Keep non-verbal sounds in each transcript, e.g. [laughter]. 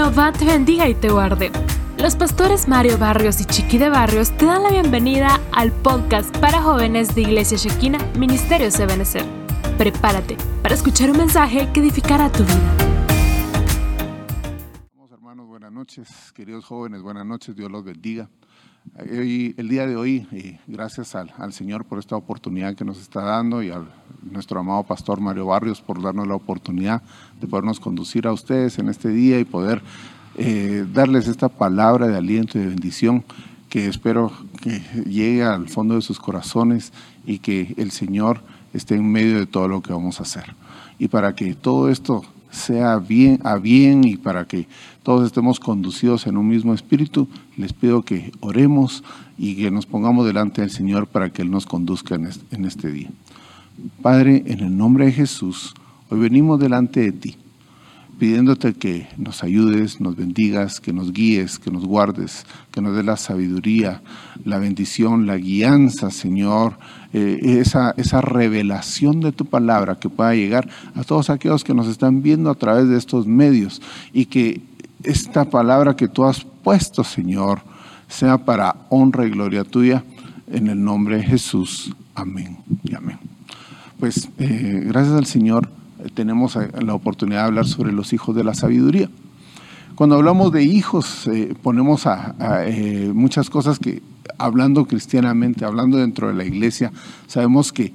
Jehová te bendiga y te guarde. Los pastores Mario Barrios y Chiqui de Barrios te dan la bienvenida al podcast para jóvenes de Iglesia Shekina, Ministerio Ebenezer. Prepárate para escuchar un mensaje que edificará tu vida. hermanos, buenas noches. Queridos jóvenes, buenas noches. Dios los bendiga. El día de hoy, gracias al, Señor por esta oportunidad que nos está dando y al nuestro amado pastor Mario Barrios por darnos la oportunidad de podernos conducir a ustedes en este día y poder eh, darles esta palabra de aliento y de bendición que espero que llegue al fondo de sus corazones y que el Señor esté en medio de todo lo que vamos a hacer. Y para que todo esto sea bien a bien y para que todos estemos conducidos en un mismo espíritu, les pido que oremos y que nos pongamos delante del Señor para que Él nos conduzca en este día. Padre, en el nombre de Jesús, hoy venimos delante de ti, pidiéndote que nos ayudes, nos bendigas, que nos guíes, que nos guardes, que nos dé la sabiduría, la bendición, la guianza, Señor, eh, esa, esa revelación de tu palabra que pueda llegar a todos aquellos que nos están viendo a través de estos medios y que esta palabra que tú has puesto, Señor, sea para honra y gloria tuya, en el nombre de Jesús. Amén y amén pues eh, gracias al Señor tenemos eh, la oportunidad de hablar sobre los hijos de la sabiduría. Cuando hablamos de hijos, ponemos a, muchas cosas que, hablando cristianamente, hablando dentro de la iglesia, sabemos que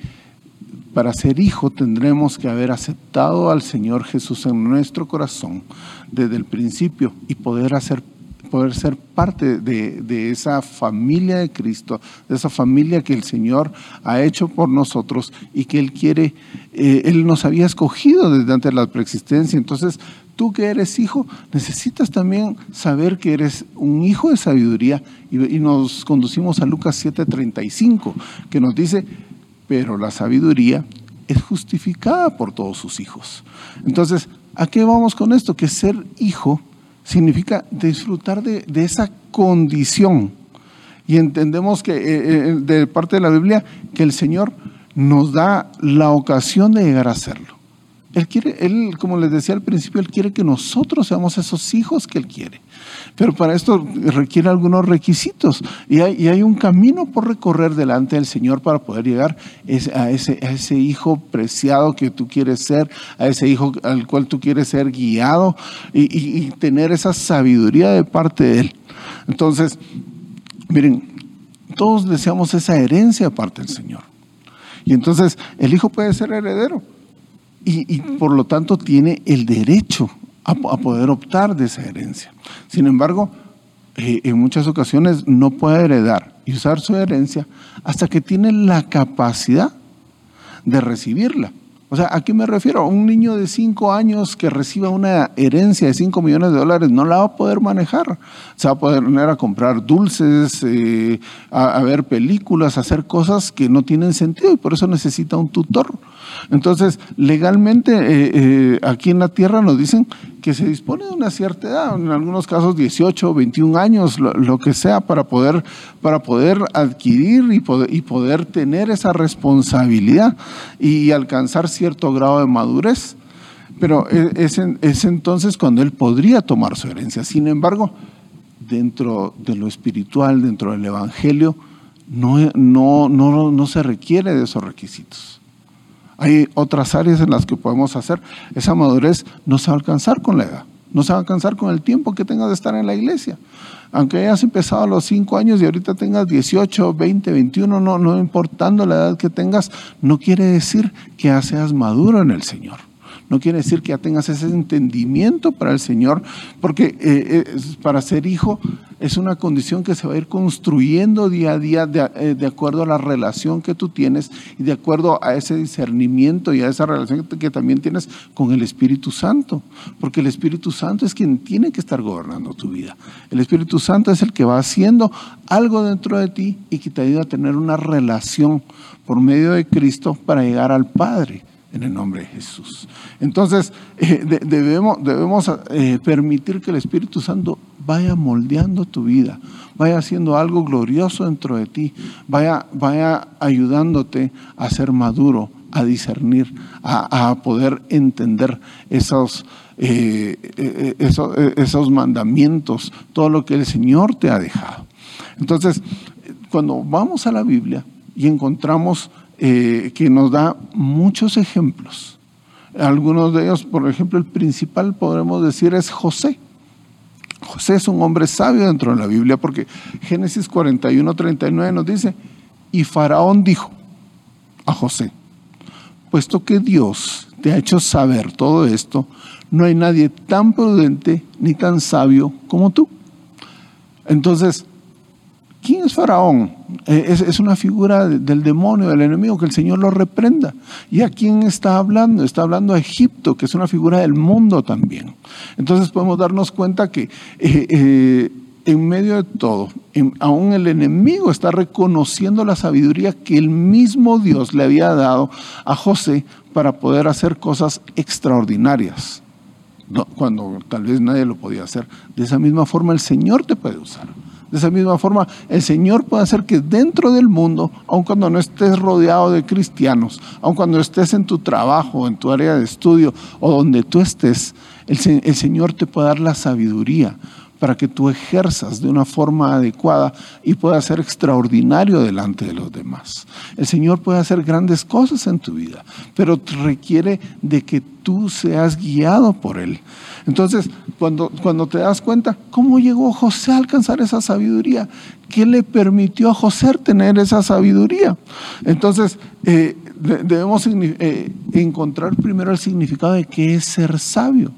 para ser hijo tendremos que haber aceptado al Señor Jesús en nuestro corazón desde el principio y poder hacer poder ser parte de, esa familia de Cristo, de esa familia que el Señor ha hecho por nosotros y que Él quiere, eh, Él nos había escogido desde antes de la preexistencia. Entonces, tú que eres hijo, necesitas también saber que eres un hijo de sabiduría y, y nos conducimos a Lucas 7:35, que nos dice, pero la sabiduría es justificada por todos sus hijos. Entonces, ¿a qué vamos con esto? Que ser hijo significa disfrutar de, esa condición. Y entendemos que eh, eh, de parte de la Biblia que el Señor nos da la ocasión de llegar a serlo. Él quiere, él, como les decía al principio, él quiere que nosotros seamos esos hijos que él quiere. Pero para esto requiere algunos requisitos y hay, un camino por recorrer delante del Señor para poder llegar a ese, hijo preciado que tú quieres ser, a ese hijo al cual tú quieres ser guiado y, y tener esa sabiduría de parte de Él. Entonces, miren, todos deseamos esa herencia aparte del Señor. Y entonces el hijo puede ser heredero y, por lo tanto tiene el derecho a, poder optar de esa herencia. Sin embargo, eh, en muchas ocasiones no puede heredar y usar su herencia hasta que tiene la capacidad de recibirla. O sea, ¿a qué me refiero? Un niño de 5 años que reciba una herencia de 5 millones de dólares no la va a poder manejar. Se va a poder poner a comprar dulces, eh, a, ver películas, a hacer cosas que no tienen sentido y por eso necesita un tutor. Entonces, legalmente eh, eh, aquí en la tierra nos dicen que se dispone de una cierta edad, en algunos casos 18, 21 años, lo, que sea, para poder, para poder adquirir y poder, y poder tener esa responsabilidad y alcanzar cierto grado de madurez. Pero e, es, es entonces cuando él podría tomar su herencia. Sin embargo, dentro de lo espiritual, dentro del Evangelio, no, no, no, no se requiere de esos requisitos. Hay otras áreas en las que podemos hacer. Esa madurez no se va a alcanzar con la edad, no se va a alcanzar con el tiempo que tengas de estar en la iglesia. Aunque hayas empezado a los 5 años y ahorita tengas 18, 20, 21, no, no importando la edad que tengas, no quiere decir que ya seas maduro en el Señor. No quiere decir que ya tengas ese entendimiento para el Señor, porque eh, eh, para ser hijo es una condición que se va a ir construyendo día a día eh, de, acuerdo a la relación que tú tienes y de acuerdo a ese discernimiento y a esa relación que, también tienes con el Espíritu Santo, porque el Espíritu Santo es quien tiene que estar gobernando tu vida. El Espíritu Santo es el que va haciendo algo dentro de ti y que te ayuda a tener una relación por medio de Cristo para llegar al Padre en el nombre de Jesús. Entonces, eh, debemos, debemos eh, permitir que el Espíritu Santo vaya moldeando tu vida, vaya haciendo algo glorioso dentro de ti, vaya, vaya ayudándote a ser maduro, a discernir, a, poder entender esos, eh, esos mandamientos, todo lo que el Señor te ha dejado. Entonces, cuando vamos a la Biblia y encontramos que nos da muchos ejemplos, algunos de ellos, por ejemplo, el principal podemos decir es José. José es un hombre sabio dentro de la Biblia porque Génesis 41, 39 nos dice, y Faraón dijo a José, puesto que Dios te ha hecho saber todo esto, no hay nadie tan prudente ni tan sabio como tú. Entonces, ¿Quién es Faraón? Eh, es, una figura del demonio, del enemigo, que el Señor lo reprenda. ¿Y a quién está hablando? Está hablando a Egipto, que es una figura del mundo también. Entonces podemos darnos cuenta que eh, eh, en medio de todo, aún el enemigo está reconociendo la sabiduría que el mismo Dios le había dado a José para poder hacer cosas extraordinarias. cuando tal vez nadie lo podía hacer. De esa misma forma el Señor te puede usar. De esa misma forma, el Señor puede hacer que dentro del mundo, aun cuando no estés rodeado de cristianos, aun cuando estés en tu trabajo, en tu área de estudio o donde tú estés, el, el Señor te puede dar la sabiduría para que tú ejerzas de una forma adecuada y puedas ser extraordinario delante de los demás. El Señor puede hacer grandes cosas en tu vida, pero requiere de que tú seas guiado por Él. Entonces, cuando, cuando te das cuenta, ¿cómo llegó José a alcanzar esa sabiduría? ¿Qué le permitió a José tener esa sabiduría? Entonces, eh, debemos eh, encontrar primero el significado de qué es ser sabio.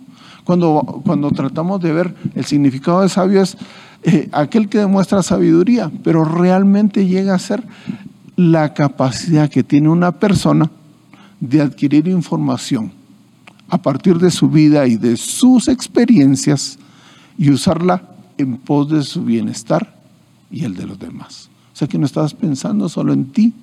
Cuando, cuando tratamos de ver el significado de sabio es eh, aquel que demuestra sabiduría, pero realmente llega a ser la capacidad que tiene una persona de adquirir información a partir de su vida y de sus experiencias y usarla en pos de su bienestar y el de los demás. O sea que no estás pensando solo en ti,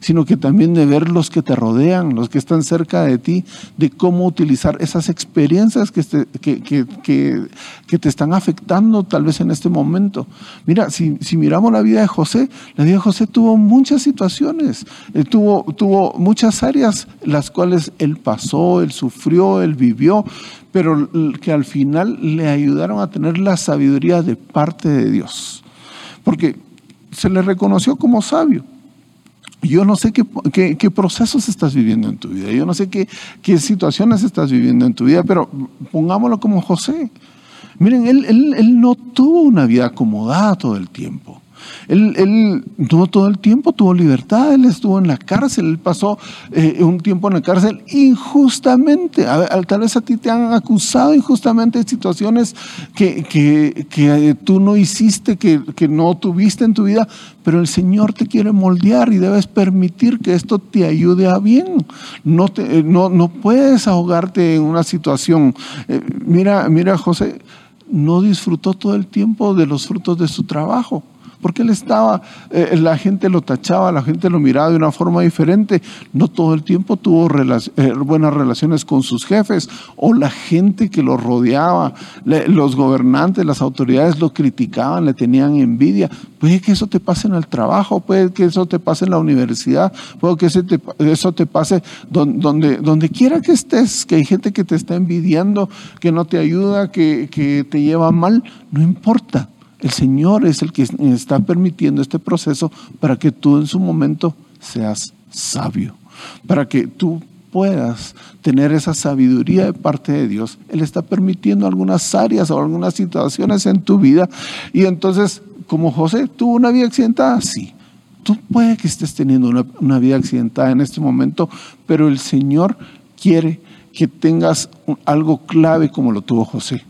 sino que también de ver los que te rodean, los que están cerca de ti, de cómo utilizar esas experiencias que te, que, te están afectando tal vez en este momento. Mira, si, miramos la vida de José, la vida de José tuvo muchas situaciones, él tuvo, tuvo muchas áreas las cuales él pasó, él sufrió, él vivió, pero que al final le ayudaron a tener la sabiduría de parte de Dios. Porque se le reconoció como sabio. Yo no sé qué, procesos estás viviendo en tu vida, yo no sé qué, qué, situaciones estás viviendo en tu vida, pero pongámoslo como José. Miren, él, él no tuvo una vida acomodada todo el tiempo. Él, él tuvo todo el tiempo, tuvo libertad, él estuvo en la cárcel, él pasó eh, un tiempo en la cárcel injustamente. tal vez a ti te han acusado injustamente de situaciones que, que tú no hiciste, que, no tuviste en tu vida, pero el Señor te quiere moldear y debes permitir que esto te ayude a bien. No, no, no puedes ahogarte en una situación. Eh, mira, mira, José, no disfrutó todo el tiempo de los frutos de su trabajo porque él estaba, eh, la gente lo tachaba, la gente lo miraba de una forma diferente. No todo el tiempo tuvo eh, buenas relaciones con sus jefes o la gente que lo rodeaba, los gobernantes, las autoridades lo criticaban, le tenían envidia. Puede que eso te pase en el trabajo, puede que eso te pase en la universidad, puede que eso te, pase donde, donde, quiera que estés, que hay gente que te está envidiando, que no te ayuda, que te lleva mal, no importa el Señor es el que está permitiendo este proceso para que tú en su momento seas sabio, para que tú puedas tener esa sabiduría de parte de Dios. Él está permitiendo algunas áreas o algunas situaciones en tu vida y entonces, como José, tuvo una vida accidentada, sí. Tú puede que estés teniendo una, una vida accidentada en este momento, pero el Señor quiere que tengas algo clave como lo tuvo José,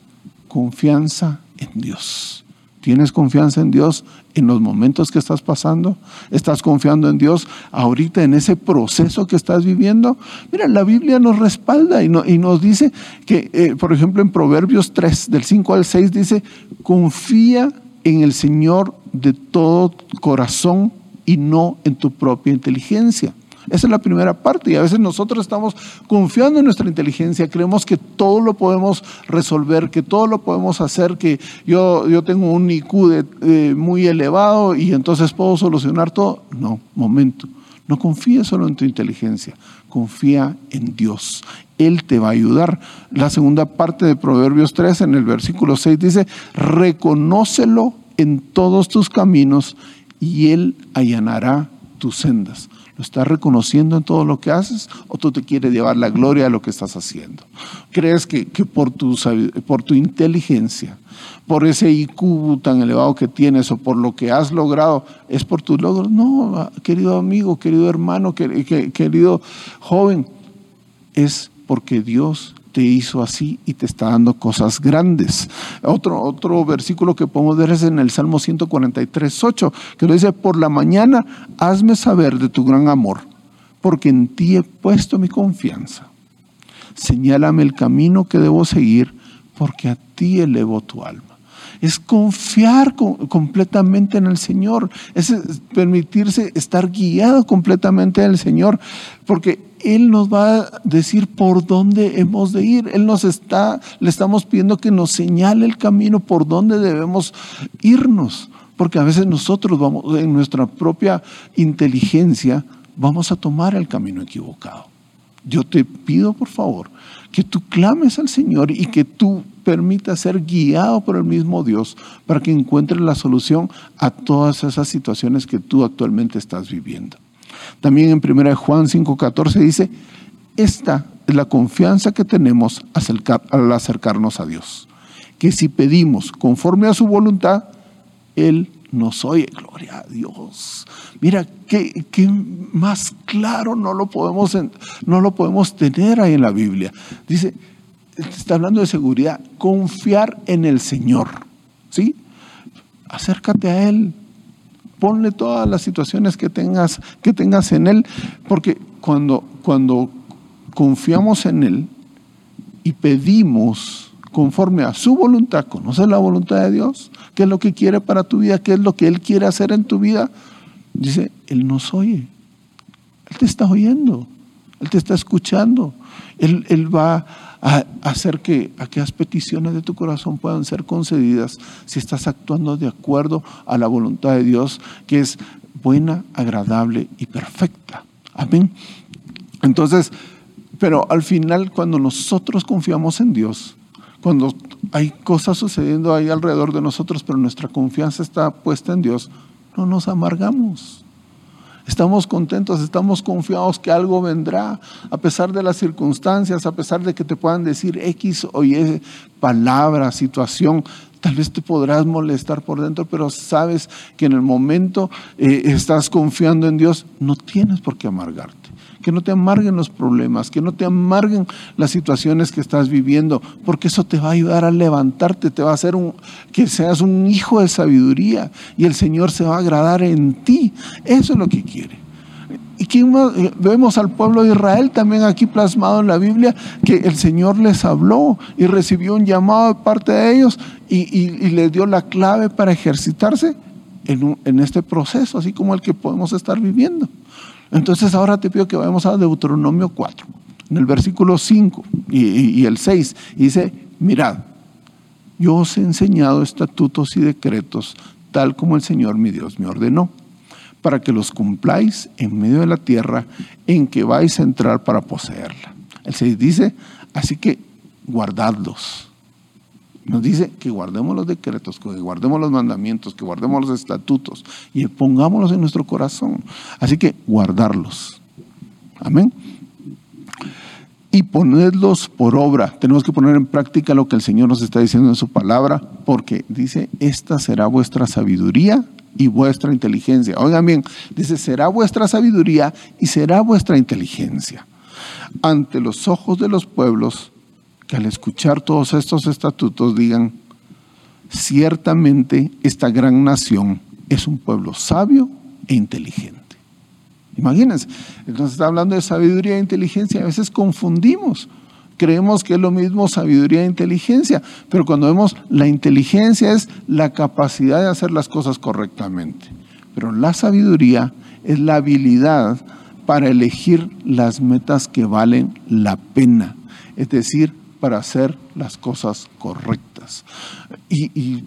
confianza en Dios. ¿Tienes confianza en Dios en los momentos que estás pasando? ¿Estás confiando en Dios ahorita en ese proceso que estás viviendo? Mira, la Biblia nos respalda y, nos dice que, eh, por ejemplo, en Proverbios 3, del 5 al 6, dice, confía en el Señor de todo corazón y no en tu propia inteligencia. Esa es la primera parte y a veces nosotros estamos confiando en nuestra inteligencia, creemos que todo lo podemos resolver, que todo lo podemos hacer, que yo, yo tengo un IQ muy elevado y entonces puedo solucionar todo. No, momento. No confíes solo en tu inteligencia, confía en Dios. Él te va a ayudar. La segunda parte de Proverbios 3, en el versículo 6, dice, reconócelo en todos tus caminos y Él allanará tus sendas. ¿Lo estás reconociendo en todo lo que haces o tú te quieres llevar la gloria a lo que estás haciendo? ¿Crees que, por, tu, por tu inteligencia, por ese IQ tan elevado que tienes o por lo que has logrado, es por tus logros? No, querido amigo, querido hermano, querido joven, es porque Dios te hizo así y te está dando cosas grandes. Otro, otro versículo que podemos ver es en el Salmo 143, 8, que lo dice, por la mañana hazme saber de tu gran amor, porque en ti he puesto mi confianza. Señálame el camino que debo seguir, porque a ti elevo tu alma es confiar completamente en el Señor, es permitirse estar guiado completamente en el Señor, porque Él nos va a decir por dónde hemos de ir. Él nos está, le estamos pidiendo que nos señale el camino por dónde debemos irnos, porque a veces nosotros vamos, en nuestra propia inteligencia, vamos a tomar el camino equivocado. Yo te pido, por favor, que tú clames al Señor y que tú permitas ser guiado por el mismo Dios para que encuentres la solución a todas esas situaciones que tú actualmente estás viviendo. También en 1 Juan 5:14 dice, esta es la confianza que tenemos al acercarnos a Dios, que si pedimos conforme a su voluntad, Él nos oye, gloria a Dios. Mira, qué, más claro no lo, podemos, no lo podemos tener ahí en la Biblia. Dice, está hablando de seguridad, confiar en el Señor. ¿Sí? Acércate a Él. Ponle todas las situaciones que tengas, que tengas en Él, porque cuando, cuando confiamos en Él y pedimos conforme a su voluntad, conoces la voluntad de Dios, qué es lo que quiere para tu vida, qué es lo que Él quiere hacer en tu vida, dice, Él nos oye, Él te está oyendo, Él te está escuchando, Él, él va a hacer que aquellas peticiones de tu corazón puedan ser concedidas si estás actuando de acuerdo a la voluntad de Dios, que es buena, agradable y perfecta. Amén. Entonces, pero al final, cuando nosotros confiamos en Dios, cuando hay cosas sucediendo ahí alrededor de nosotros, pero nuestra confianza está puesta en Dios, no nos amargamos. Estamos contentos, estamos confiados que algo vendrá, a pesar de las circunstancias, a pesar de que te puedan decir X o Y palabra, situación. Tal vez te podrás molestar por dentro, pero sabes que en el momento eh, estás confiando en Dios, no tienes por qué amargarte que no te amarguen los problemas, que no te amarguen las situaciones que estás viviendo, porque eso te va a ayudar a levantarte, te va a hacer un, que seas un hijo de sabiduría y el Señor se va a agradar en ti. Eso es lo que quiere. ¿Y quién más? Vemos al pueblo de Israel también aquí plasmado en la Biblia, que el Señor les habló y recibió un llamado de parte de ellos y, les dio la clave para ejercitarse en, en este proceso, así como el que podemos estar viviendo. Entonces ahora te pido que vayamos a Deuteronomio 4, en el versículo 5 y, el 6. Y dice, mirad, yo os he enseñado estatutos y decretos tal como el Señor mi Dios me ordenó, para que los cumpláis en medio de la tierra en que vais a entrar para poseerla. El 6 dice, así que guardadlos nos dice que guardemos los decretos, que guardemos los mandamientos, que guardemos los estatutos y pongámoslos en nuestro corazón. Así que guardarlos. Amén. Y ponedlos por obra. Tenemos que poner en práctica lo que el Señor nos está diciendo en su palabra, porque dice, esta será vuestra sabiduría y vuestra inteligencia. Oigan bien, dice, será vuestra sabiduría y será vuestra inteligencia. Ante los ojos de los pueblos que al escuchar todos estos estatutos digan, ciertamente esta gran nación es un pueblo sabio e inteligente. Imagínense, entonces está hablando de sabiduría e inteligencia, a veces confundimos, creemos que es lo mismo sabiduría e inteligencia, pero cuando vemos la inteligencia es la capacidad de hacer las cosas correctamente, pero la sabiduría es la habilidad para elegir las metas que valen la pena, es decir, para hacer las cosas correctas. Y,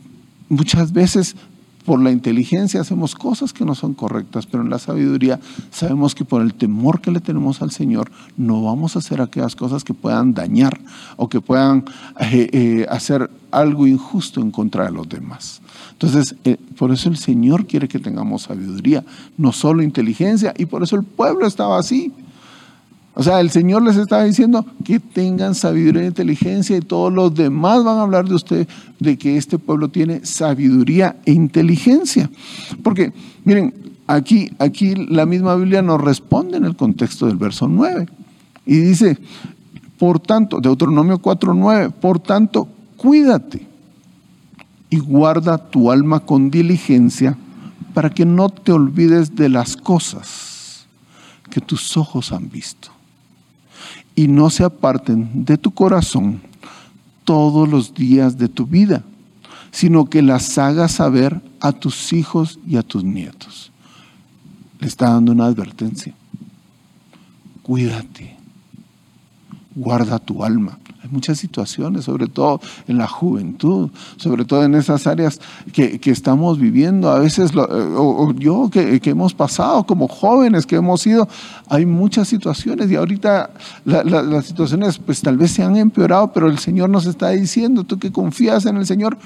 muchas veces por la inteligencia hacemos cosas que no son correctas, pero en la sabiduría sabemos que por el temor que le tenemos al Señor no vamos a hacer aquellas cosas que puedan dañar o que puedan eh, eh, hacer algo injusto en contra de los demás. Entonces, eh, por eso el Señor quiere que tengamos sabiduría, no solo inteligencia, y por eso el pueblo estaba así. O sea, el Señor les estaba diciendo que tengan sabiduría e inteligencia y todos los demás van a hablar de usted, de que este pueblo tiene sabiduría e inteligencia. Porque, miren, aquí, aquí la misma Biblia nos responde en el contexto del verso 9. Y dice, por tanto, Deuteronomio 4.9, por tanto, cuídate y guarda tu alma con diligencia para que no te olvides de las cosas que tus ojos han visto y no se aparten de tu corazón todos los días de tu vida, sino que las hagas saber a tus hijos y a tus nietos. Le está dando una advertencia. Cuídate, guarda tu alma muchas situaciones, sobre todo en la juventud, sobre todo en esas áreas que, estamos viviendo. A veces, o, yo que, hemos pasado como jóvenes, que hemos ido, hay muchas situaciones y ahorita las situaciones pues tal vez se han empeorado, pero el Señor nos está diciendo, tú que confías en el Señor,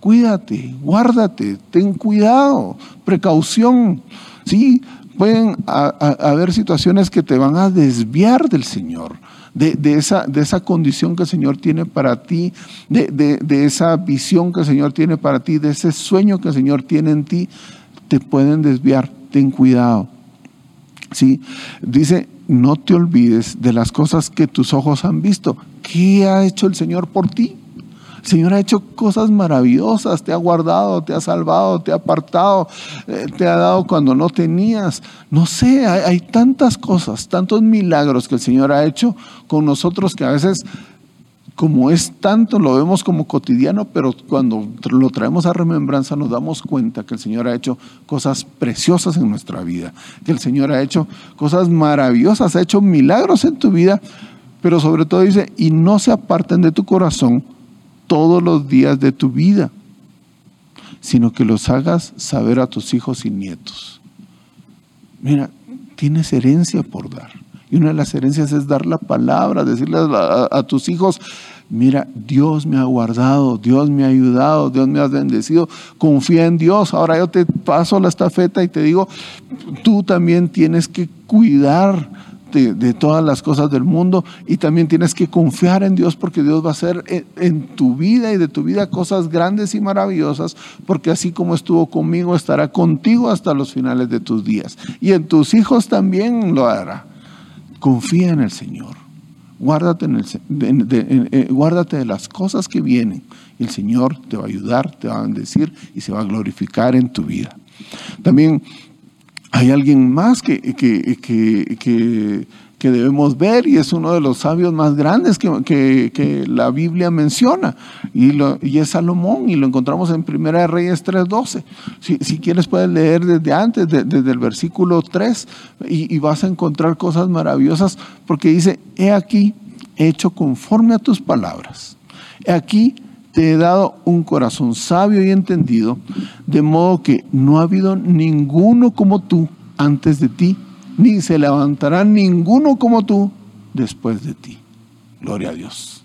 cuídate, guárdate, ten cuidado, precaución. Sí, pueden haber situaciones que te van a desviar del Señor de, esa, de esa condición que el Señor tiene para ti, de, esa visión que el Señor tiene para ti, de ese sueño que el Señor tiene en ti, te pueden desviar. Ten cuidado. ¿Sí? Dice, no te olvides de las cosas que tus ojos han visto. ¿Qué ha hecho el Señor por ti? El Señor ha hecho cosas maravillosas, te ha guardado, te ha salvado, te ha apartado, eh, te ha dado cuando no tenías. No sé, hay, tantas cosas, tantos milagros que el Señor ha hecho con nosotros que a veces como es tanto, lo vemos como cotidiano, pero cuando lo traemos a remembranza nos damos cuenta que el Señor ha hecho cosas preciosas en nuestra vida, que el Señor ha hecho cosas maravillosas, ha hecho milagros en tu vida, pero sobre todo dice, y no se aparten de tu corazón todos los días de tu vida, sino que los hagas saber a tus hijos y nietos. Mira, tienes herencia por dar. Y una de las herencias es dar la palabra, decirle a, tus hijos, mira, Dios me ha guardado, Dios me ha ayudado, Dios me ha bendecido, confía en Dios. Ahora yo te paso la estafeta y te digo, tú también tienes que cuidar de, todas las cosas del mundo y también tienes que confiar en Dios porque Dios va a hacer en, tu vida y de tu vida cosas grandes y maravillosas porque así como estuvo conmigo estará contigo hasta los finales de tus días y en tus hijos también lo hará. Confía en el Señor. Guárdate, en el, eh, guárdate de las cosas que vienen. El Señor te va a ayudar, te va a bendecir y se va a glorificar en tu vida. También hay alguien más que, que, debemos ver y es uno de los sabios más grandes que, la Biblia menciona y, lo, y, es Salomón y lo encontramos en Primera de Reyes 3.12. Si, si quieres puedes leer desde antes, desde el versículo 3 y, y vas a encontrar cosas maravillosas porque dice, he aquí hecho conforme a tus palabras. He aquí te he dado un corazón sabio y entendido, de modo que no ha habido ninguno como tú antes de ti, ni se levantará ninguno como tú después de ti. Gloria a Dios.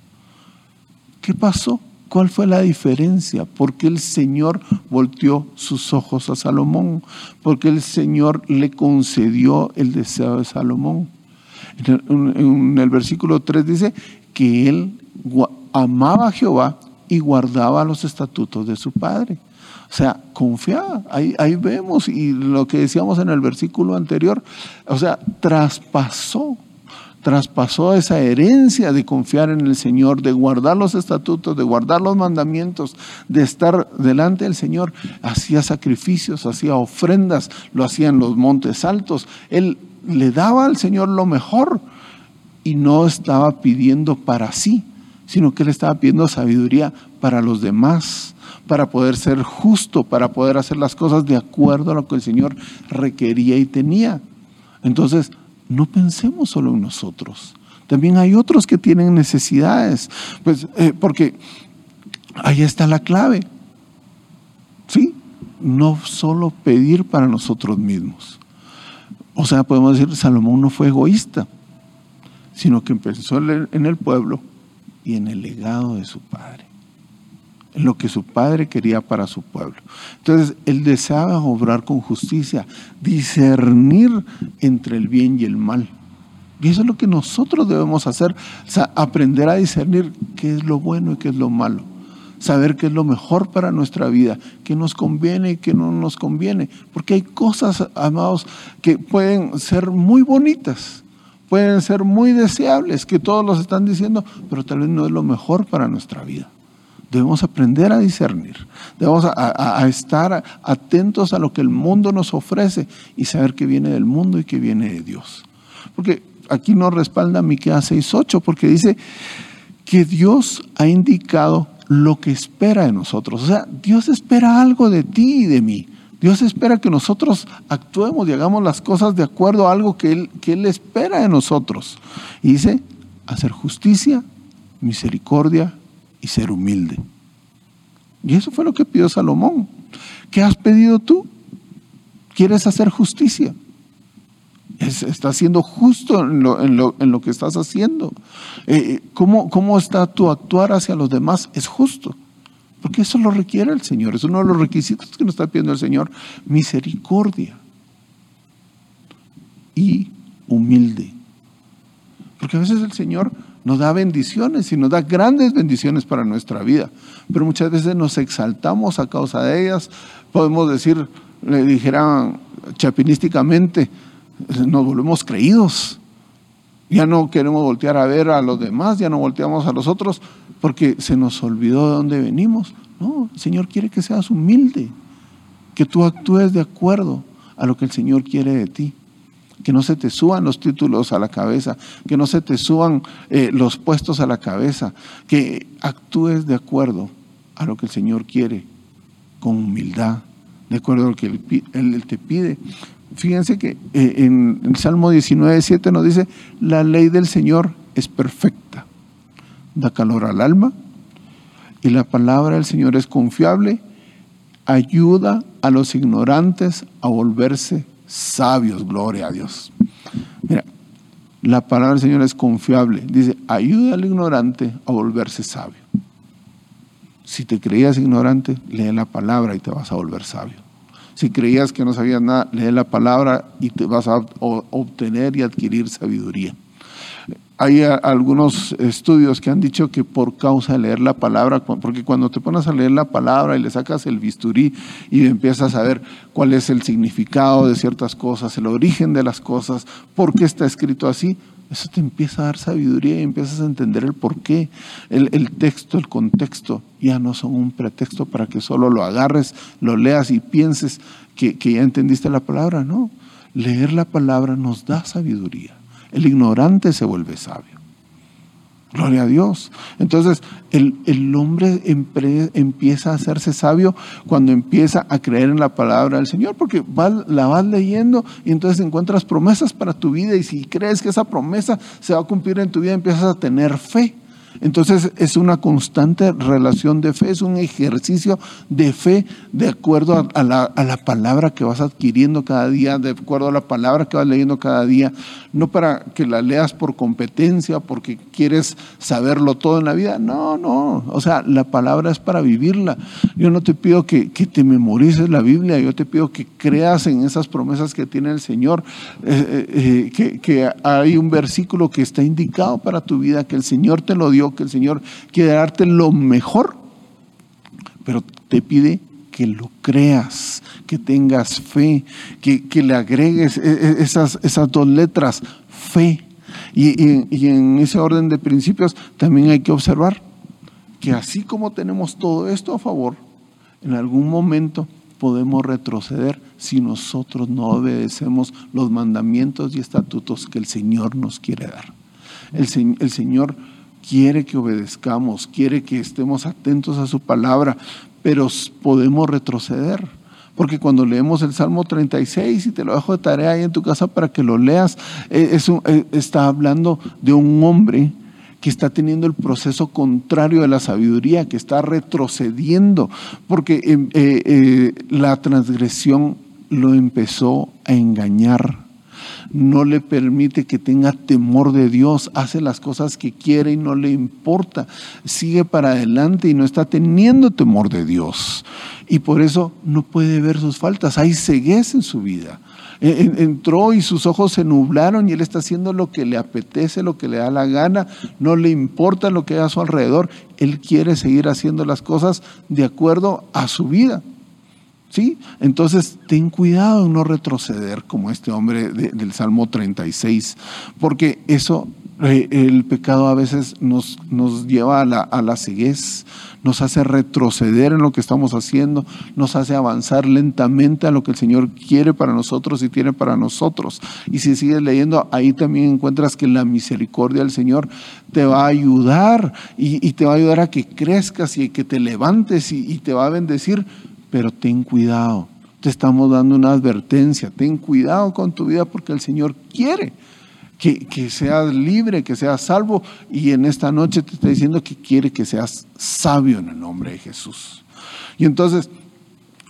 ¿Qué pasó? ¿Cuál fue la diferencia? ¿Por qué el Señor volteó sus ojos a Salomón? ¿Por qué el Señor le concedió el deseo de Salomón? En el, versículo 3 dice que él amaba a Jehová y guardaba los estatutos de su padre. O sea, confiaba. Ahí, ahí, vemos, y lo que decíamos en el versículo anterior, o sea, traspasó, traspasó esa herencia de confiar en el Señor, de guardar los estatutos, de guardar los mandamientos, de estar delante del Señor. Hacía sacrificios, hacía ofrendas, lo hacía en los montes altos. Él le daba al Señor lo mejor y no estaba pidiendo para sí, sino que él estaba pidiendo sabiduría para los demás, para poder ser justo, para poder hacer las cosas de acuerdo a lo que el Señor requería y tenía. Entonces, no pensemos solo en nosotros. También hay otros que tienen necesidades, pues, eh, porque ahí está la clave. ¿Sí? no solo pedir para nosotros mismos. O sea, podemos decir, Salomón no fue egoísta, sino que pensó en el pueblo y en el legado de su padre, lo que su padre quería para su pueblo. Entonces, él deseaba obrar con justicia, discernir entre el bien y el mal. Y eso es lo que nosotros debemos hacer, aprender a discernir qué es lo bueno y qué es lo malo saber qué es lo mejor para nuestra vida, qué nos conviene y qué no nos conviene. Porque hay cosas, amados, que pueden ser muy bonitas, pueden ser muy deseables, que todos los están diciendo, pero tal vez no es lo mejor para nuestra vida. Debemos aprender a discernir, debemos a, estar atentos a lo que el mundo nos ofrece y saber qué viene del mundo y qué viene de Dios. Porque aquí nos respalda Miqueas 6.8, porque dice que Dios ha indicado lo que espera de nosotros. O sea, Dios espera algo de ti y de mí. Dios espera que nosotros actuemos y hagamos las cosas de acuerdo a algo que Él, que él espera de nosotros. Y dice, hacer justicia, misericordia y ser humilde. Y eso fue lo que pidió Salomón. ¿Qué has pedido tú? ¿Quieres hacer justicia? ¿Estás siendo justo en lo, que estás haciendo? Eh, eh, ¿cómo, ¿Cómo está tu actuar hacia los demás? Es justo. Porque eso lo requiere el Señor. Es uno de los requisitos que nos está pidiendo el Señor. Misericordia. Y humilde. Porque a veces el Señor nos da bendiciones y nos da grandes bendiciones para nuestra vida. Pero muchas veces nos exaltamos a causa de ellas. Podemos decir, le dijeran chapinísticamente, nos volvemos creídos. Ya no queremos voltear a ver a los demás, ya no volteamos a los otros, porque se nos olvidó de dónde venimos. No, el Señor quiere que seas humilde, que tú actúes de acuerdo a lo que el Señor quiere de ti. Que no se te suban los títulos a la cabeza, que no se te suban eh, los puestos a la cabeza, que actúes de acuerdo a lo que el Señor quiere, con humildad, de acuerdo a lo que Él, te pide. Fíjense que eh, en el Salmo 19, 7 nos dice, la ley del Señor es perfecta, da calor al alma, y la palabra del Señor es confiable, ayuda a los ignorantes a volverse sabios, gloria a Dios. Mira, la palabra del Señor es confiable, dice, ayuda al ignorante a volverse sabio. Si te creías ignorante, lee la palabra y te vas a volver sabio. Si creías que no sabías nada, lee la palabra y te vas a obtener y adquirir sabiduría. Hay algunos estudios que han dicho que por causa de leer la palabra, porque cuando te pones a leer la palabra y le sacas el bisturí y empiezas a ver cuál es el significado de ciertas cosas, el origen de las cosas, por qué está escrito así, eso te empieza a dar sabiduría y empiezas a entender el porqué. El, el texto, el contexto, ya no son un pretexto para que solo lo agarres, lo leas y pienses que ya entendiste la palabra. No, leer la palabra nos da sabiduría. El ignorante se vuelve sabio. Gloria a Dios. Entonces, el, hombre empieza a hacerse sabio cuando empieza a creer en la palabra del Señor, porque la vas leyendo y entonces encuentras promesas para tu vida y si crees que esa promesa se va a cumplir en tu vida, empiezas a tener fe. Entonces es una constante relación de fe, es un ejercicio de fe de acuerdo a, la, palabra que vas adquiriendo cada día, de acuerdo a la palabra que vas leyendo cada día, no para que la leas por competencia, porque quieres saberlo todo en la vida, no, no, o sea, la palabra es para vivirla. Yo no te pido que, te memorices la Biblia, yo te pido que creas en esas promesas que tiene el Señor, eh, eh, eh, que hay un versículo que está indicado para tu vida, que el Señor te lo dio que el Señor quiere darte lo mejor, pero te pide que lo creas, que tengas fe, que, le agregues e, e, esas, esas dos letras, fe. Y, y en ese orden de principios también hay que observar que así como tenemos todo esto a favor, en algún momento podemos retroceder si nosotros no obedecemos los mandamientos y estatutos que el Señor nos quiere dar. El, el Señor quiere que obedezcamos, quiere que estemos atentos a su palabra, pero podemos retroceder. Porque cuando leemos el Salmo 36, y te lo dejo de tarea ahí en tu casa para que lo leas, eh, eh, está hablando de un hombre que está teniendo el proceso contrario de la sabiduría, que está retrocediendo, porque em, eh, la transgresión lo empezó a engañar no le permite que tenga temor de Dios, hace las cosas que quiere y no le importa, sigue para adelante y no está teniendo temor de Dios. Y por eso no puede ver sus faltas, hay ceguez en su vida. Entró y sus ojos se nublaron y él está haciendo lo que le apetece, lo que le da la gana, no le importa lo que hay a su alrededor, él quiere seguir haciendo las cosas de acuerdo a su vida. ¿Sí? Entonces, ten cuidado en no retroceder como este hombre del Salmo 36, porque eso, eh, el pecado a veces nos, nos lleva a la, a la nos hace retroceder en lo que estamos haciendo, nos hace avanzar lentamente a lo que el Señor quiere para nosotros y tiene para nosotros. Y si sigues leyendo, ahí también encuentras que la misericordia del Señor te va a ayudar y, te va a ayudar a que crezcas y que te levantes y, y te va a bendecir pero ten cuidado. Te estamos dando una advertencia. Ten cuidado con tu vida porque el Señor quiere que, que, seas libre, que seas salvo. Y en esta noche te está diciendo que quiere que seas sabio en el nombre de Jesús. Y entonces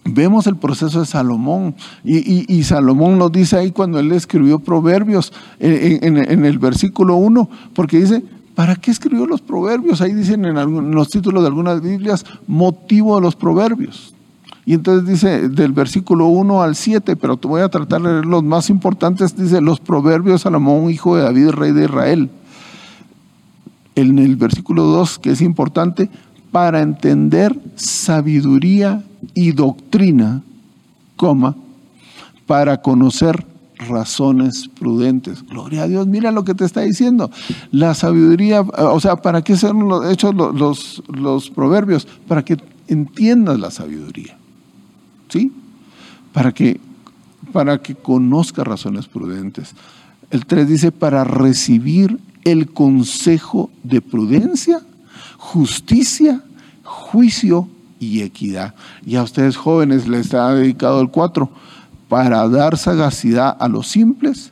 vemos el proceso de Salomón. Y, Salomón nos dice ahí cuando él escribió Proverbios en, en el versículo 1, porque dice, ¿Para qué escribió los proverbios? Ahí dicen en, los títulos de algunas Biblias, motivo de los proverbios. Y entonces dice del versículo 1 al 7, pero te voy a tratar de leer los más importantes, dice los proverbios Salomón, hijo de David, rey de Israel. En el versículo 2, que es importante, para entender sabiduría y doctrina, coma, para conocer razones prudentes. Gloria a Dios, mira lo que te está diciendo. La sabiduría, o sea, ¿para qué son hechos los, los, los proverbios? Para que entiendas la sabiduría. ¿Sí? Para que, para que conozca razones prudentes. El 3 dice, para recibir el consejo de prudencia, justicia, juicio y equidad. Y a ustedes jóvenes les ha dedicado el 4, para dar sagacidad a los simples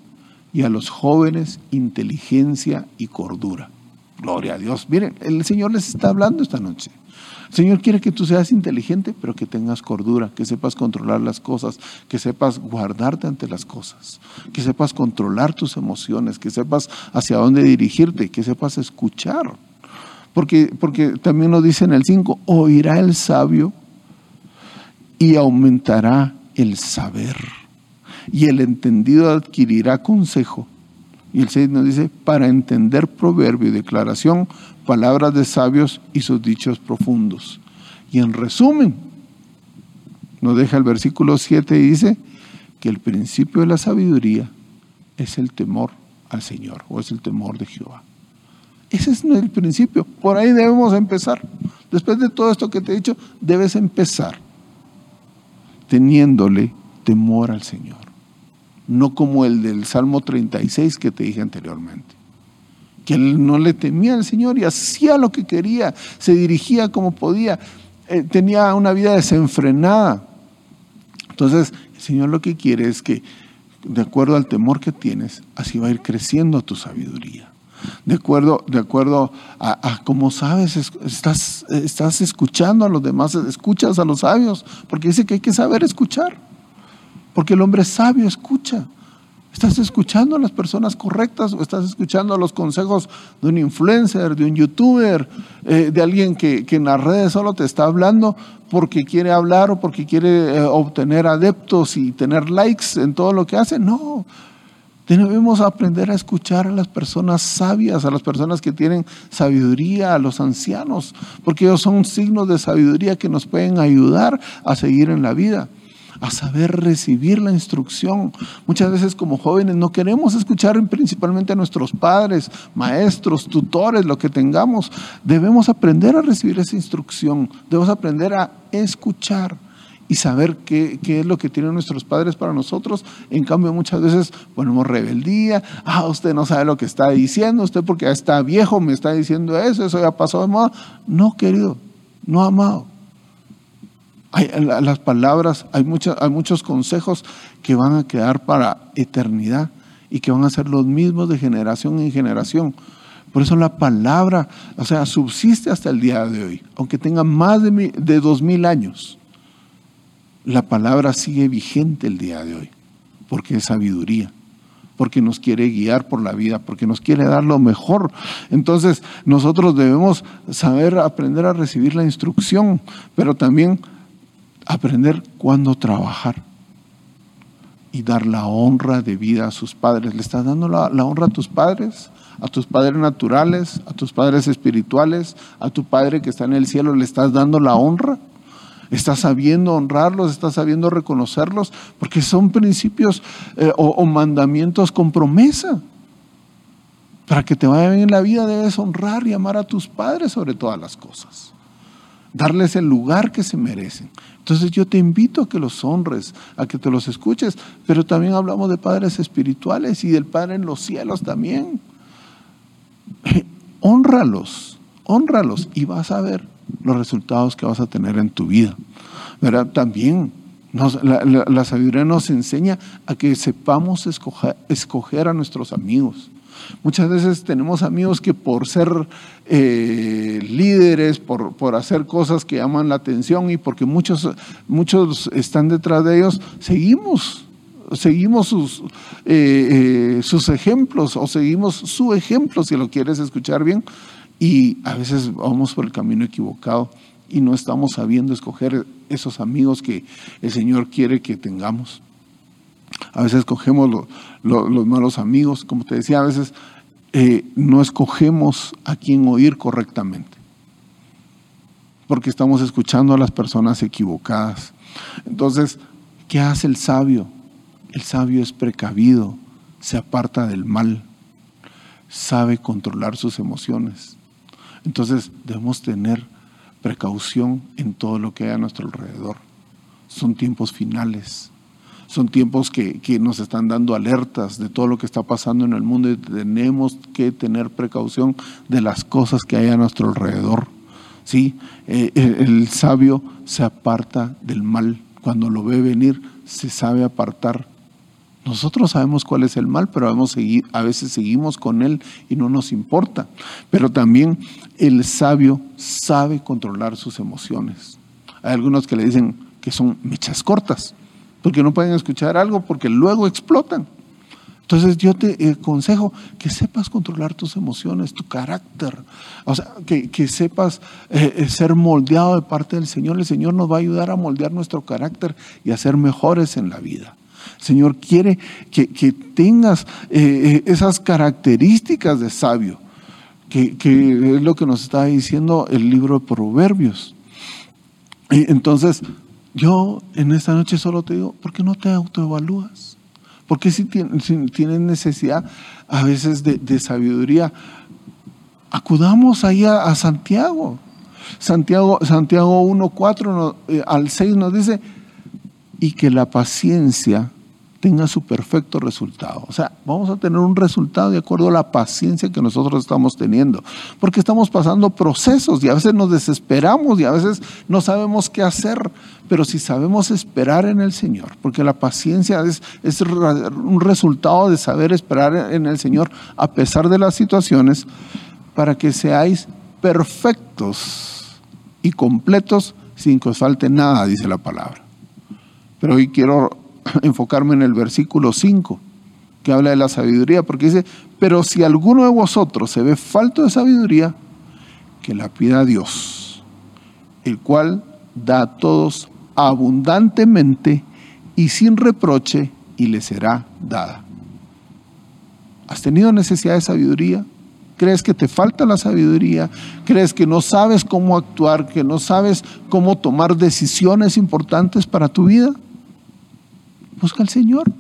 y a los jóvenes inteligencia y cordura. Gloria a Dios. Miren, el Señor les está hablando esta noche. Señor quiere que tú seas inteligente, pero que tengas cordura, que sepas controlar las cosas, que sepas guardarte ante las cosas, que sepas controlar tus emociones, que sepas hacia dónde dirigirte, que sepas escuchar. Porque, porque también nos dice en el 5, oirá el sabio y aumentará el saber. Y el entendido adquirirá consejo. Y el 6 nos dice, para entender proverbio y declaración, palabras de sabios y sus dichos profundos. Y en resumen, nos deja el versículo 7 y dice que el principio de la sabiduría es el temor al Señor o es el temor de Jehová. Ese es el principio. Por ahí debemos empezar. Después de todo esto que te he dicho, debes empezar teniéndole temor al Señor. No como el del Salmo 36 que te dije anteriormente que él no le temía al Señor y hacía lo que quería, se dirigía como podía, eh, tenía una vida desenfrenada. Entonces, el Señor lo que quiere es que, de acuerdo al temor que tienes, así va a ir creciendo tu sabiduría. De acuerdo, de acuerdo a, a cómo sabes, estás, estás escuchando a los demás, escuchas a los sabios, porque dice que hay que saber escuchar, porque el hombre sabio escucha. ¿Estás escuchando a las personas correctas o estás escuchando los consejos de un influencer, de un youtuber, eh, de alguien que, en las redes solo te está hablando porque quiere hablar o porque quiere eh, obtener adeptos y tener likes en todo lo que hace? No. Debemos aprender a escuchar a las personas sabias, a las personas que tienen sabiduría, a los ancianos, porque ellos son signos de sabiduría que nos pueden ayudar a seguir en la vida a saber recibir la instrucción. Muchas veces como jóvenes no queremos escuchar principalmente a nuestros padres, maestros, tutores, lo que tengamos. Debemos aprender a recibir esa instrucción, debemos aprender a escuchar y saber qué, qué, es lo que tienen nuestros padres para nosotros. En cambio, muchas veces ponemos rebeldía. Ah, usted no sabe lo que está diciendo, usted porque está viejo me está diciendo eso, eso ya pasó de moda. No, querido, no amado las palabras, hay, hay muchos consejos que van a quedar para eternidad y que van a ser los mismos de generación en generación. Por eso la palabra, o sea, subsiste hasta el día de hoy, aunque tenga más de, de dos mil años. La palabra sigue vigente el día de hoy, porque es sabiduría porque nos quiere guiar por la vida, porque nos quiere dar lo mejor. Entonces nosotros debemos saber aprender a recibir la instrucción, pero también aprender cuándo trabajar y dar la honra de vida a sus padres. ¿Le estás dando la, honra a tus padres? a tus padres naturales, a tus padres espirituales, a tu Padre que está en el cielo, ¿le estás dando la honra? ¿Estás sabiendo honrarlos? ¿Estás sabiendo reconocerlos? Porque son principios eh, o, mandamientos con promesa. Para que te vaya bien en la vida debes honrar y amar a tus padres sobre todas las cosas. Darles el lugar que se merecen. Entonces yo te invito a que los honres, a que te los escuches, pero también hablamos de padres espirituales y del Padre en los cielos también. [laughs] honralos, honralos y vas a ver los resultados que vas a tener en tu vida. ¿Verdad? También la, sabiduría nos enseña a que sepamos escoger, a nuestros amigos. Muchas veces tenemos amigos que por ser eh, líderes, por, por, hacer cosas que llaman la atención y porque muchos, muchos están detrás de ellos, seguimos, seguimos sus, eh, eh, sus ejemplos o seguimos su ejemplo, si lo quieres escuchar bien, y a veces vamos por el camino equivocado y no estamos sabiendo escoger esos amigos que el Señor quiere que tengamos. A veces escogemos los malos amigos, como te decía, a veces eh, no escogemos a quién oír correctamente, porque estamos escuchando a las personas equivocadas. Entonces, ¿qué hace el sabio? El sabio es precavido, se aparta del mal, sabe controlar sus emociones entonces debemos tener precaución en todo lo que hay a nuestro alrededor. Son tiempos finales, son tiempos que, nos están dando alertas de todo lo que está pasando en el mundo y tenemos que tener precaución de las cosas que hay a nuestro alrededor. ¿Sí? Eh, el sabio se aparta del mal. Cuando lo ve venir, se sabe apartar nosotros sabemos cuál es el mal, pero a veces seguimos con él y no nos importa. Pero también el sabio sabe controlar sus emociones. Hay algunos que le dicen que son mechas cortas, porque no pueden escuchar algo porque luego explotan. Entonces yo te aconsejo que sepas controlar tus emociones, tu carácter, o sea, que, sepas eh, eh, ser moldeado de parte del Señor. El Señor nos va a ayudar a moldear nuestro carácter y a ser mejores en la vida. Señor quiere que, tengas eh, eh, esas características de sabio, que, es lo que nos está diciendo el libro de Proverbios. Entonces, yo en esta noche solo te digo, ¿por qué no te autoevalúas? Porque si tienes, necesidad a veces de, sabiduría, acudamos ahí a, Santiago. Santiago, Santiago 1, eh, al 6 nos dice, y que la paciencia tenga su perfecto resultado. O sea, vamos a tener un resultado de acuerdo a la paciencia que nosotros estamos teniendo, porque estamos pasando procesos y a veces nos desesperamos y a veces no sabemos qué hacer, pero si sabemos esperar en el Señor, porque la paciencia es, es un resultado de saber esperar en el Señor a pesar de las situaciones, para que seáis perfectos y completos sin que os falte nada, dice la palabra. Pero hoy quiero [coughs] enfocarme en el versículo 5, que habla de la sabiduría, porque dice, pero si alguno de vosotros se ve falto de sabiduría, que la pida a Dios, el cual da a todos abundantemente y sin reproche, y le será dada. ¿Has tenido necesidad de sabiduría? ¿Crees que te falta la sabiduría? ¿Crees que no sabes cómo actuar, que no sabes cómo tomar decisiones importantes para tu vida? Busca al Señor.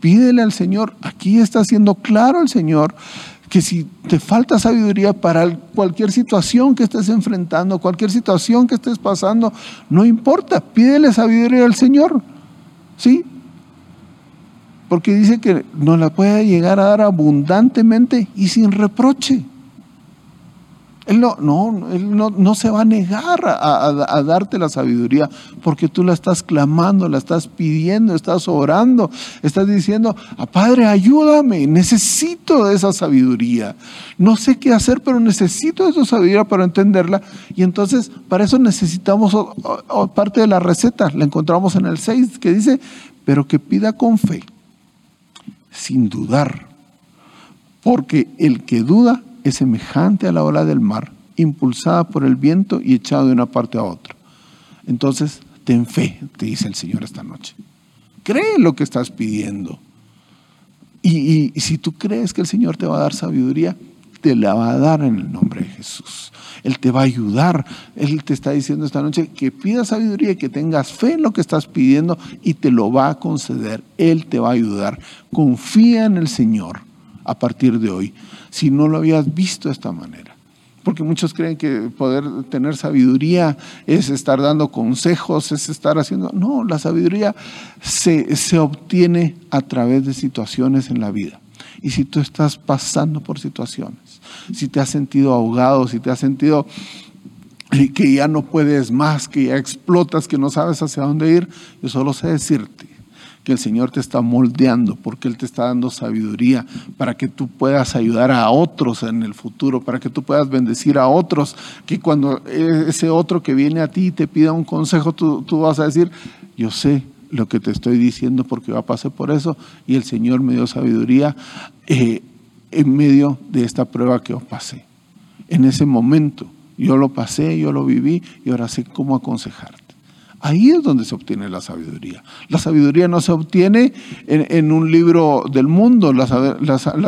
Pídele al Señor. Aquí está siendo claro el Señor que si te falta sabiduría para cualquier situación que estés enfrentando, cualquier situación que estés pasando, no importa, pídele sabiduría al Señor. ¿Sí? Porque dice que nos la puede llegar a dar abundantemente y sin reproche. Él no, no, él no, no se va a negar a, darte la sabiduría porque tú la estás clamando, la estás pidiendo, estás orando, estás diciendo, ah, Padre, ayúdame, necesito de esa sabiduría. No sé qué hacer, pero necesito de esa sabiduría para entenderla. Y entonces, para eso necesitamos parte de la receta, la encontramos en el 6, que dice, pero que pida con fe, sin dudar, porque el que duda es semejante a la ola del mar, impulsada por el viento y echada de una parte a otra. Entonces, ten fe, te dice el Señor esta noche. Cree lo que estás pidiendo. Y, y, si tú crees que el Señor te va a dar sabiduría, te la va a dar en el nombre de Jesús. Él te va a ayudar. Él te está diciendo esta noche que pidas sabiduría y que tengas fe en lo que estás pidiendo y te lo va a conceder. Él te va a ayudar. Confía en el Señor a partir de hoy si no lo habías visto de esta manera. Porque muchos creen que poder tener sabiduría es estar dando consejos, es estar haciendo... No, la sabiduría se, se obtiene a través de situaciones en la vida. Y si tú estás pasando por situaciones, si te has sentido ahogado, si te has sentido que ya no puedes más, que ya explotas, que no sabes hacia dónde ir, yo solo sé decirte que el Señor te está moldeando, porque Él te está dando sabiduría para que tú puedas ayudar a otros en el futuro, para que tú puedas bendecir a otros, que cuando ese otro que viene a ti te pida un consejo, tú, vas a decir, yo sé lo que te estoy diciendo porque yo pasé por eso y el Señor me dio sabiduría eh, en medio de esta prueba que yo pasé. En ese momento yo lo pasé, yo lo viví y ahora sé cómo aconsejarte. Ahí es donde se obtiene la sabiduría. La sabiduría no se obtiene en, un libro del mundo, la,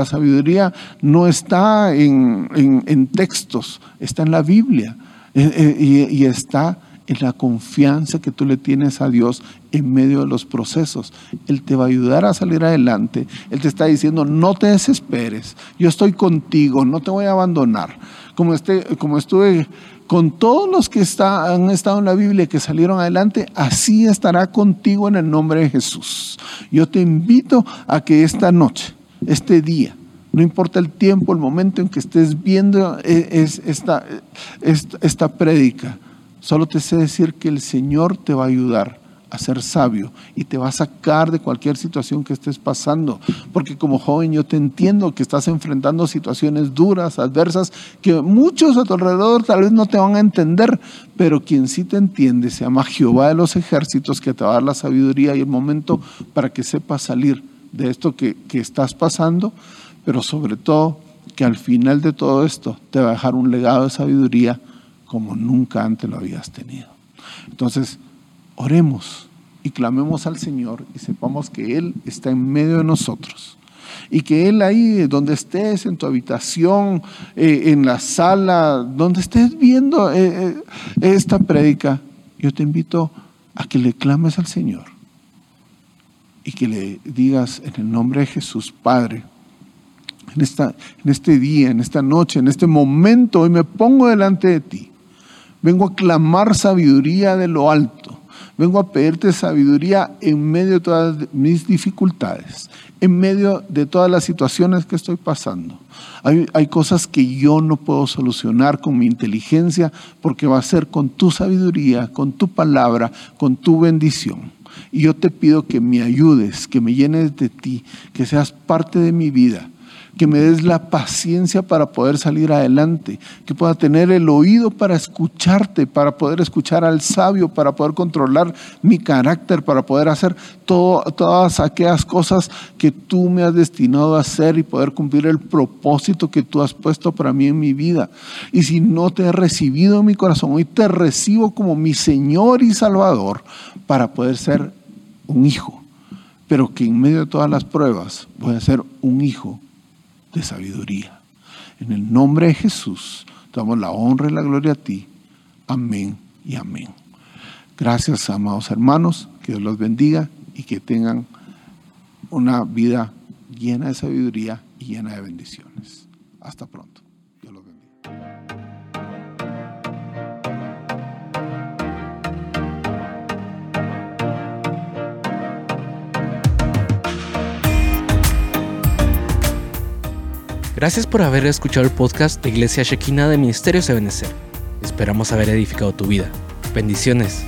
sabiduría no está en, textos, está en la Biblia eh, eh, y, está en la confianza que tú le tienes a Dios en medio de los procesos. Él te va a ayudar a salir adelante. Él te está diciendo, no te desesperes, yo estoy contigo, no te voy a abandonar. Como, este, como estuve con todos los que han estado en la Biblia que salieron adelante, así estará contigo en el nombre de Jesús. Yo te invito a que esta noche, este día, no importa el tiempo, el momento en que estés viendo eh, esta, esta, esta prédica, solo te sé decir que el Señor te va a ayudar a ser sabio y te va a sacar de cualquier situación que estés pasando. Porque como joven yo te entiendo que estás enfrentando situaciones duras, adversas, que muchos a tu alrededor tal vez no te van a entender, pero quien sí te entiende se llama Jehová de los ejércitos que te va a dar la sabiduría y el momento para que sepas salir de esto que, que estás pasando, pero sobre todo que al final de todo esto te va a dejar un legado de sabiduría como nunca antes lo habías tenido. Entonces, oremos y clamemos al Señor y sepamos que Él está en medio de nosotros. Y que Él ahí, donde estés, en tu habitación, eh, en la sala, donde estés viendo eh, eh, esta prédica, yo te invito a que le clames al Señor y que le digas en el nombre de Jesús, Padre, en, esta, en este día, en esta noche, en este momento, hoy me pongo delante de ti. Vengo a clamar sabiduría de lo alto Vengo a pedirte sabiduría en medio de todas mis dificultades, en medio de todas las situaciones que estoy pasando. Hay, hay, cosas que yo no puedo solucionar con mi inteligencia porque va a ser con tu sabiduría, con tu palabra, con tu bendición. Y yo te pido que me ayudes, que me llenes de ti, que seas parte de mi vida que me des la paciencia para poder salir adelante, que pueda tener el oído para escucharte, para poder escuchar al sabio, para poder controlar mi carácter, para poder hacer todas aquellas cosas que tú me has destinado a hacer y poder cumplir el propósito que tú has puesto para mí en mi vida. Y si no te he recibido en mi corazón, hoy te recibo como mi Señor y Salvador para poder ser un hijo, pero que en medio de todas las pruebas voy a ser un hijo de sabiduría. En el nombre de Jesús, damos la honra y la gloria a ti. Amén y amén. Gracias, amados hermanos. Que Dios los bendiga y que tengan una vida llena de sabiduría y llena de bendiciones. Hasta pronto. Gracias por haber escuchado el podcast de Iglesia Shekina de Ministerio Ebenezer. Esperamos haber edificado tu vida. Bendiciones.